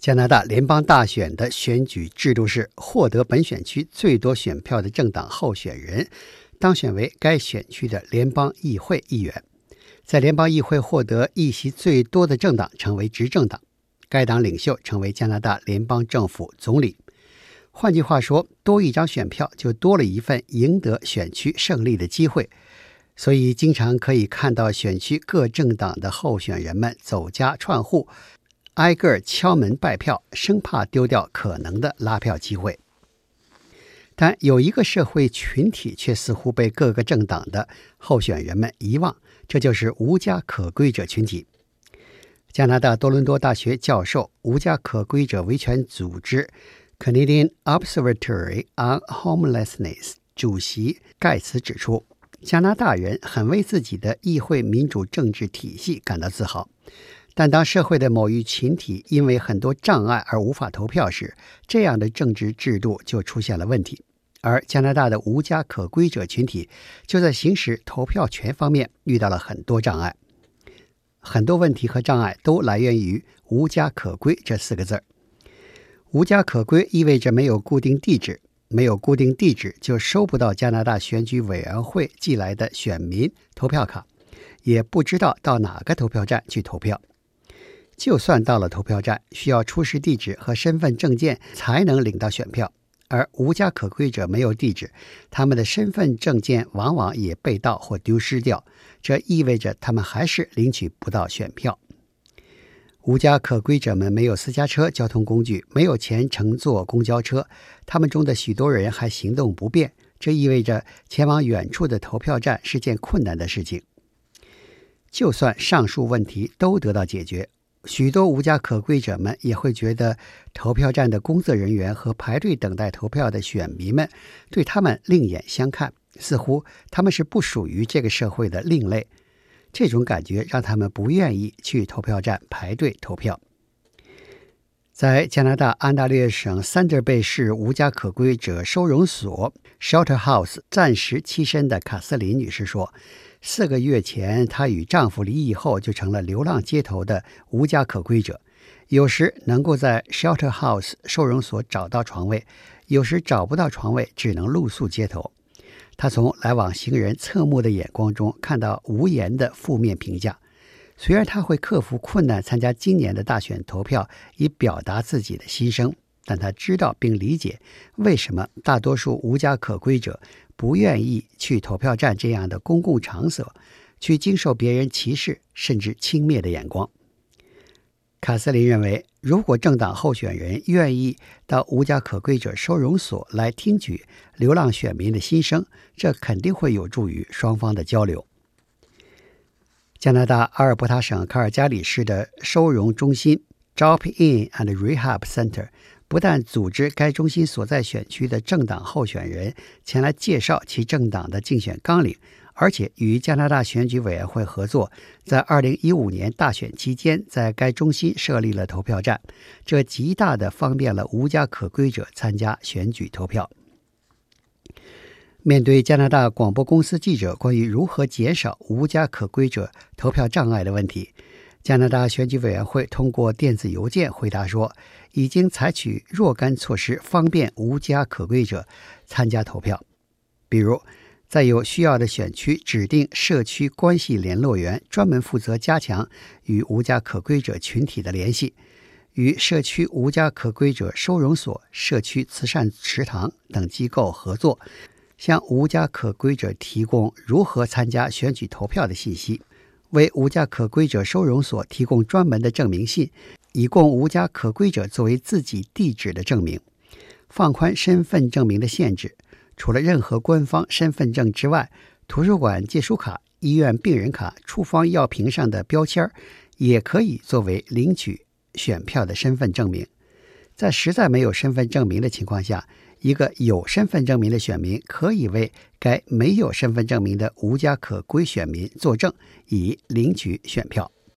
加拿大联邦大选的选举制度是，获得本选区最多选票的政党候选人当选为该选区的联邦议会议员。在联邦议会获得议席最多的政党成为执政党，该党领袖成为加拿大联邦政府总理。换句话说，多一张选票就多了一份赢得选区胜利的机会。所以，经常可以看到选区各政党的候选人们走家串户。挨个敲门拜票，生怕丢掉可能的拉票机会。但有一个社会群体却似乎被各个政党的候选人们遗忘，这就是无家可归者群体。加拿大多伦多大学教授、无家可归者维权组织 Canadian Observatory on Homelessness 主席盖茨指出，加拿大人很为自己的议会民主政治体系感到自豪。但当社会的某一群体因为很多障碍而无法投票时，这样的政治制度就出现了问题。而加拿大的无家可归者群体就在行使投票权方面遇到了很多障碍。很多问题和障碍都来源于“无家可归”这四个字。无家可归意味着没有固定地址，没有固定地址就收不到加拿大选举委员会寄来的选民投票卡，也不知道到哪个投票站去投票。就算到了投票站，需要出示地址和身份证件才能领到选票。而无家可归者没有地址，他们的身份证件往往也被盗或丢失掉，这意味着他们还是领取不到选票。无家可归者们没有私家车交通工具，没有钱乘坐公交车，他们中的许多人还行动不便，这意味着前往远处的投票站是件困难的事情。就算上述问题都得到解决。许多无家可归者们也会觉得，投票站的工作人员和排队等待投票的选民们对他们另眼相看，似乎他们是不属于这个社会的另类。这种感觉让他们不愿意去投票站排队投票。在加拿大安大略省三德贝市无家可归者收容所 （Shelter House） 暂时栖身的卡斯琳女士说。四个月前，她与丈夫离异后，就成了流浪街头的无家可归者。有时能够在 Shelter House 收容所找到床位，有时找不到床位，只能露宿街头。她从来往行人侧目的眼光中看到无言的负面评价。虽然她会克服困难参加今年的大选投票，以表达自己的心声，但他知道并理解为什么大多数无家可归者。不愿意去投票站这样的公共场所，去经受别人歧视甚至轻蔑的眼光。卡斯林认为，如果政党候选人愿意到无家可归者收容所来听取流浪选民的心声，这肯定会有助于双方的交流。加拿大阿尔伯塔省卡尔加里市的收容中心 （Drop In and Rehab Center）。不但组织该中心所在选区的政党候选人前来介绍其政党的竞选纲领，而且与加拿大选举委员会合作，在二零一五年大选期间，在该中心设立了投票站，这极大的方便了无家可归者参加选举投票。面对加拿大广播公司记者关于如何减少无家可归者投票障碍的问题。加拿大选举委员会通过电子邮件回答说，已经采取若干措施，方便无家可归者参加投票。比如，在有需要的选区指定社区关系联络员，专门负责加强与无家可归者群体的联系；与社区无家可归者收容所、社区慈善池塘等机构合作，向无家可归者提供如何参加选举投票的信息。为无家可归者收容所提供专门的证明信，以供无家可归者作为自己地址的证明。放宽身份证明的限制，除了任何官方身份证之外，图书馆借书卡、医院病人卡、处方药瓶上的标签儿也可以作为领取选票的身份证明。在实在没有身份证明的情况下，一个有身份证明的选民可以为该没有身份证明的无家可归选民作证，以领取选票。